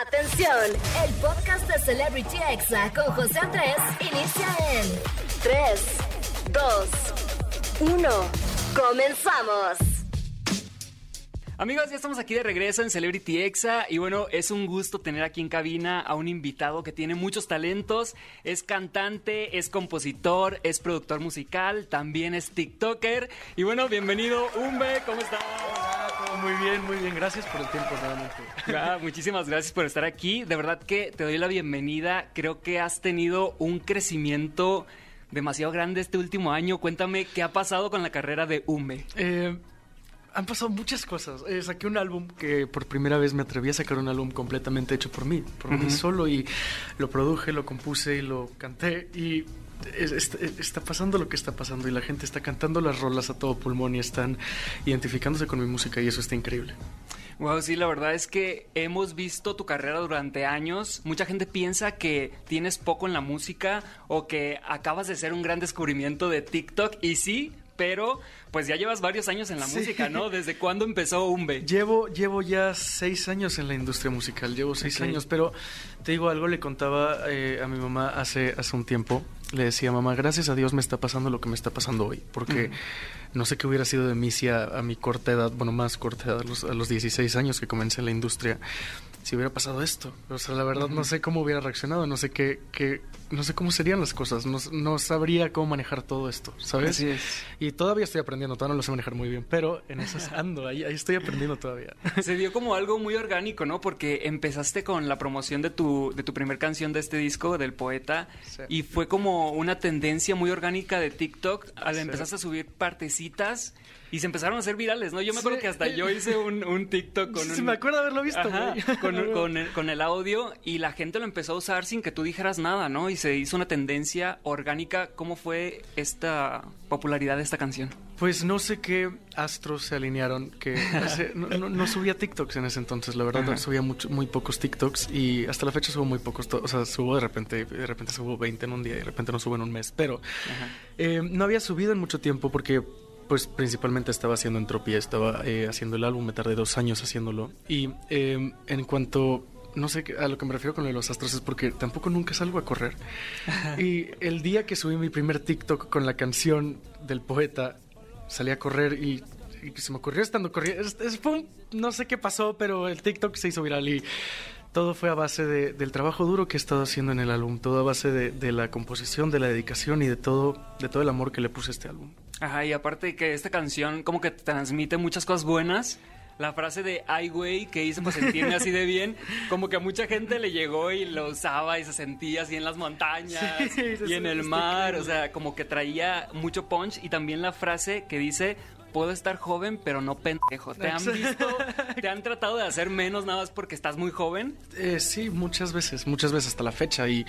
Atención, el podcast de Celebrity Exa con José Andrés inicia en 3, 2, 1. Comenzamos. Amigos, ya estamos aquí de regreso en Celebrity Exa y bueno, es un gusto tener aquí en cabina a un invitado que tiene muchos talentos, es cantante, es compositor, es productor musical, también es TikToker y bueno, bienvenido Umbe, ¿cómo estás? Muy bien, muy bien. Gracias por el tiempo nuevamente. Ah, muchísimas gracias por estar aquí. De verdad que te doy la bienvenida. Creo que has tenido un crecimiento demasiado grande este último año. Cuéntame qué ha pasado con la carrera de Umbe. Eh, han pasado muchas cosas. Eh, saqué un álbum que por primera vez me atreví a sacar un álbum completamente hecho por mí, por mí solo y lo produje, lo compuse y lo canté y es- es- está pasando lo que está pasando y la gente está cantando las rolas a todo pulmón y están identificándose con mi música y eso está increíble. Wow, sí, la verdad es que hemos visto tu carrera durante años. Mucha gente piensa que tienes poco en la música o que acabas de ser un gran descubrimiento de TikTok y sí, pero pues ya llevas varios años en la Sí. música, ¿no? ¿Desde cuándo empezó Umbe? Llevo, llevo ya seis años en la industria musical, llevo seis años, pero te digo algo, le contaba eh, a mi mamá hace, hace un tiempo, le decía, mamá, gracias a Dios me está pasando lo que me está pasando hoy, porque. No sé qué hubiera sido de mí si a, a mi corta edad, bueno, más corta edad, a los, a los 16 años que comencé en la industria, si hubiera pasado esto. O sea, la verdad no sé cómo hubiera reaccionado, no sé qué, qué no sé cómo serían las cosas, no, no sabría cómo manejar todo esto, ¿sabes? Así es. Y todavía estoy aprendiendo, todavía no lo sé manejar muy bien, pero en esas ando, ahí, ahí estoy aprendiendo todavía. Se dio como algo muy orgánico, ¿no? Porque empezaste con la promoción de tu, de tu primer canción de este disco, del poeta, Sí. y fue como una tendencia muy orgánica de TikTok. Al Sí. empezaste a subir partecitas y se empezaron a hacer virales, ¿no? Yo me acuerdo Sí. que hasta yo hice un, un TikTok con Sí, un... me acuerdo haberlo visto, Ajá, con, con el, con el audio y la gente lo empezó a usar sin que tú dijeras nada, ¿no? Y se hizo una tendencia orgánica. ¿Cómo fue esta popularidad de esta canción? Pues no sé qué astros se alinearon que hace- no, no- no subía TikToks en ese entonces, la verdad subía mucho- muy pocos TikToks y hasta la fecha subo muy pocos, o sea, subo de repente, de repente subo 20 en un día y de repente no subo en un mes, pero eh, no había subido en mucho tiempo porque pues principalmente estaba haciendo entropía, estaba eh, haciendo el álbum, me tardé dos años haciéndolo y eh, en cuanto no sé a lo que me refiero con lo de los astros es porque tampoco nunca salgo a correr. Y el día que subí mi primer TikTok con la canción del poeta, salí a correr y, y se me ocurrió estando corriendo. Es, es- fue un- no sé qué pasó, pero el TikTok se hizo viral y todo fue a base de- del trabajo duro que he estado haciendo en el álbum, todo a base de, de la composición, de la dedicación y de todo, de todo el amor que le puse a este álbum. Ajá, y aparte que esta canción como que te transmite muchas cosas buenas. La frase de ay güey que hice para sentirme así de bien, como que a mucha gente le llegó y lo usaba y se sentía así en las montañas Sí, y en el está mar, o sea, como que traía mucho punch y también la frase que dice puedo estar joven pero no pendejo. ¿Te han visto? ¿Te han tratado de hacer menos nada más porque estás muy joven? Eh, sí, muchas veces, muchas veces hasta la fecha y,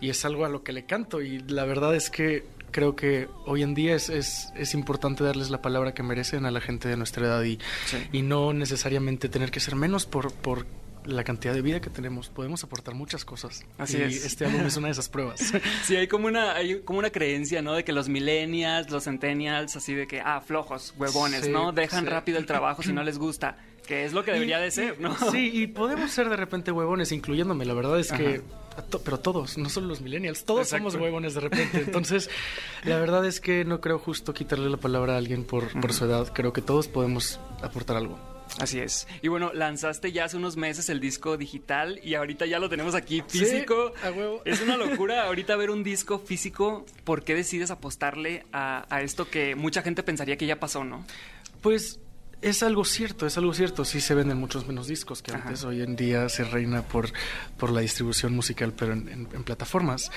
y es algo a lo que le canto y la verdad es que creo que hoy en día es, es, es importante darles la palabra que merecen a la gente de nuestra edad y, Sí. y no necesariamente tener que ser menos por, por la cantidad de vida que tenemos. Podemos aportar muchas cosas. Así y es. este álbum es una de esas pruebas. Sí, hay como una, hay como una creencia, ¿no? De que los millennials, los centennials, así de que, ah, flojos, huevones, Sí, ¿no? Dejan sí. rápido el trabajo si no les gusta. Que es lo que debería de ser, ¿no? Sí, y podemos ser de repente huevones, incluyéndome. La verdad es que, to- pero todos, no solo los millennials, todos Exacto. somos huevones de repente. Entonces, la verdad es que no creo justo quitarle la palabra a alguien por, por su edad. Creo que todos podemos aportar algo. Así es. Y bueno, lanzaste ya hace unos meses el disco digital y ahorita ya lo tenemos aquí físico. Sí, a huevo. Es una locura ahorita ver un disco físico. ¿Por qué decides apostarle a, a esto que mucha gente pensaría que ya pasó, no? Pues es algo cierto, es algo cierto. Sí se venden muchos menos discos que Ajá. antes. Hoy en día se reina por, por la distribución musical, pero en, en- en plataformas.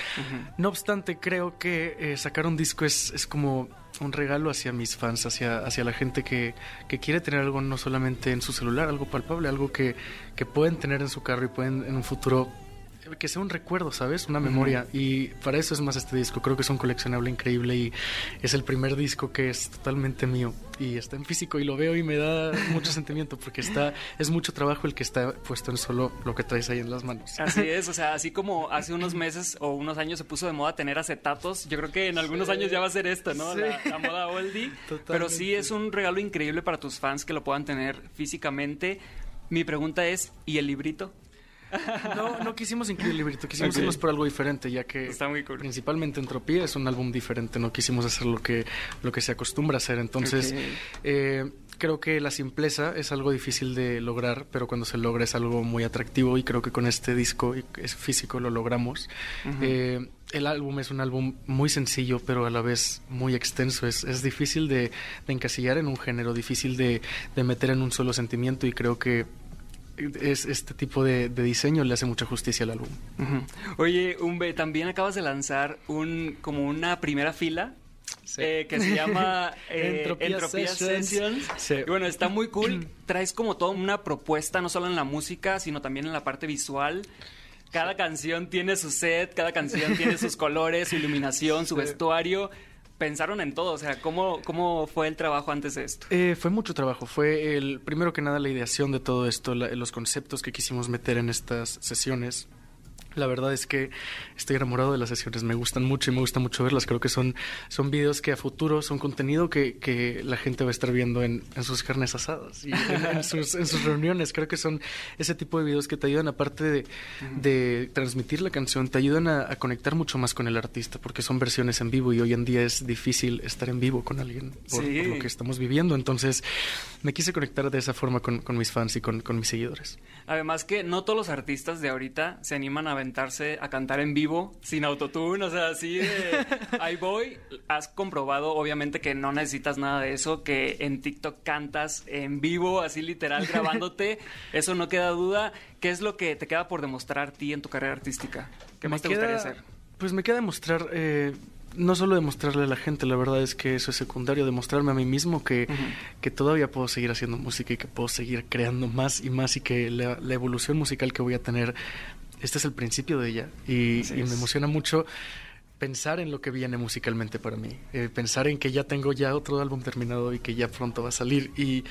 No obstante, creo que eh, sacar un disco es, es como un regalo hacia mis fans, hacia, hacia la gente que, que quiere tener algo no solamente en su celular, algo palpable, algo que, que pueden tener en su carro y pueden en un futuro que sea un recuerdo, ¿sabes? Una memoria. Y para eso es más este disco. Creo que es un coleccionable increíble y es el primer disco que es totalmente mío. Y está en físico y lo veo y me da mucho sentimiento porque está es mucho trabajo el que está puesto en solo lo que traes ahí en las manos. Así es, o sea, así como hace unos meses o unos años se puso de moda tener acetatos, yo creo que en algunos años ya va a ser esto, ¿no? Sí. La, la moda oldie. Pero sí es un regalo increíble para tus fans que lo puedan tener físicamente. Mi pregunta es, ¿y el librito? No, no quisimos incluir librito, quisimos irnos por algo diferente, ya que Está muy cool. principalmente Entropía es un álbum diferente, no quisimos hacer lo que, lo que se acostumbra a hacer. Entonces, eh, creo que la simpleza es algo difícil de lograr, pero cuando se logra es algo muy atractivo y creo que con este disco es físico lo logramos. Eh, el álbum es un álbum muy sencillo, pero a la vez muy extenso. Es, es difícil de, de encasillar en un género, difícil de, de meter en un solo sentimiento y creo que es, este tipo de, de diseño le hace mucha justicia al álbum. Oye, Umbe, también acabas de lanzar un como una primera fila Sí. eh, que se llama eh, Entropía Entropía Sessions. Sessions. Sí. Y bueno, está muy cool. Traes como toda una propuesta, no solo en la música, sino también en la parte visual. Cada canción tiene su set, cada canción tiene sus colores, su iluminación, su Sí. vestuario. Pensaron en todo, o sea, ¿cómo, cómo fue el trabajo antes de esto? Eh, fue mucho trabajo. Fue el primero que nada la ideación de todo esto, la- los conceptos que quisimos meter en estas sesiones. La verdad es que estoy enamorado de las sesiones, me gustan mucho y me gusta mucho verlas. Creo que son, son videos que a futuro son contenido que, que la gente va a estar viendo en, en sus carnes asadas y en, en sus, en sus reuniones. Creo que son ese tipo de videos que te ayudan, aparte de, de transmitir la canción, te ayudan a, a conectar mucho más con el artista, porque son versiones en vivo y hoy en día es difícil estar en vivo con alguien por, Sí. por lo que estamos viviendo. Entonces me quise conectar de esa forma con, con mis fans y con, con mis seguidores. Además que no todos los artistas de ahorita se animan a aventarse a cantar en vivo sin autotune, o sea, así de ahí voy. Has comprobado obviamente que no necesitas nada de eso, que en TikTok cantas en vivo, así literal grabándote, eso no queda duda. ¿Qué es lo que te queda por demostrar a ti en tu carrera artística? ¿Qué Me más te queda- gustaría hacer? Pues me queda demostrar, eh, no solo demostrarle a la gente, la verdad es que eso es secundario, demostrarme a mí mismo que, que todavía puedo seguir haciendo música y que puedo seguir creando más y más y que la, la evolución musical que voy a tener, este es el principio de ella y, me emociona mucho pensar en lo que viene musicalmente para mí, eh, pensar en que ya tengo ya otro álbum terminado y que ya pronto va a salir y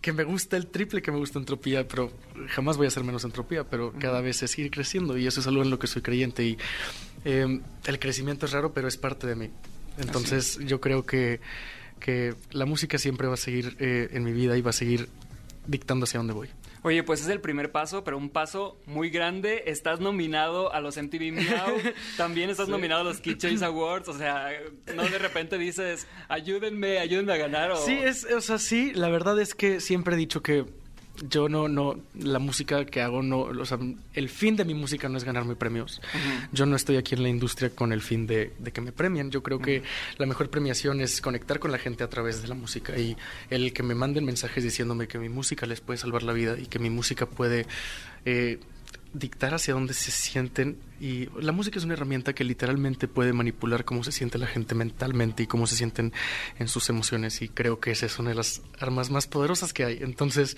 que me gusta el triple que me gusta Entropía, pero jamás voy a ser menos Entropía, pero cada vez es ir creciendo y eso es algo en lo que soy creyente y eh, el crecimiento es raro, pero es parte de mí. Entonces yo creo que, que la música siempre va a seguir eh, en mi vida y va a seguir dictando hacia dónde voy. Oye, pues es el primer paso, pero un paso muy grande. Estás nominado a los MTV Miau, también estás nominado a los Kid Choice Awards, o sea, no de repente dices, ayúdenme, ayúdenme a ganar. O... Sí, es, o sea, sí, la verdad es que siempre he dicho que yo no, no, la música que hago, no, o sea, el fin de mi música no es ganarme premios. Yo no estoy aquí en la industria con el fin de, de que me premien. Yo creo que la mejor premiación es conectar con la gente a través de la música y el que me manden mensajes diciéndome que mi música les puede salvar la vida y que mi música puede eh, dictar hacia dónde se sienten. Y la música es una herramienta que literalmente puede manipular cómo se siente la gente mentalmente y cómo se sienten en sus emociones. Y creo que esa es una de las armas más poderosas que hay. Entonces,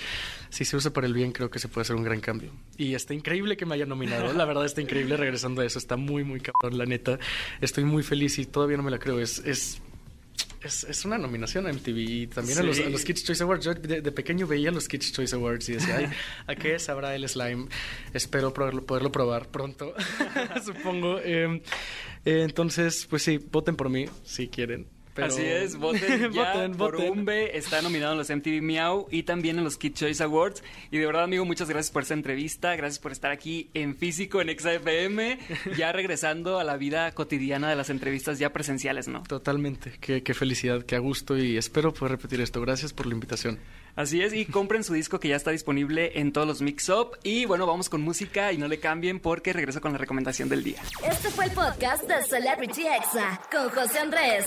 si se usa para el bien, creo que se puede hacer un gran cambio. Y está increíble que me hayan nominado. La verdad está increíble regresando a eso. Está muy, muy cabrón, la neta. Estoy muy feliz y todavía no me la creo. Es... es es, es una nominación a MTV y también a, los, Sí. a los Kids Choice Awards. Yo de, de pequeño veía los Kids Choice Awards y decía, ay, ¿a qué sabrá el slime? Espero poderlo, poderlo probar pronto, supongo. Eh, eh, entonces, pues sí, voten por mí si quieren. Pero- Así es, voten ya Voten, por voten. Umbe, está nominado en los MTV Miau y también en los Kid Choice Awards. Y de verdad, amigo, muchas gracias por esta entrevista, gracias por estar aquí en físico en XFM, ya regresando a la vida cotidiana de las entrevistas ya presenciales, ¿no? Totalmente, qué, qué felicidad, qué a gusto y espero poder repetir esto. Gracias por la invitación. Así es, y compren su disco que ya está disponible en todos los mix-up. Y bueno, vamos con música y no le cambien porque regreso con la recomendación del día. Este fue el podcast de Celebrity Exa con José Andrés.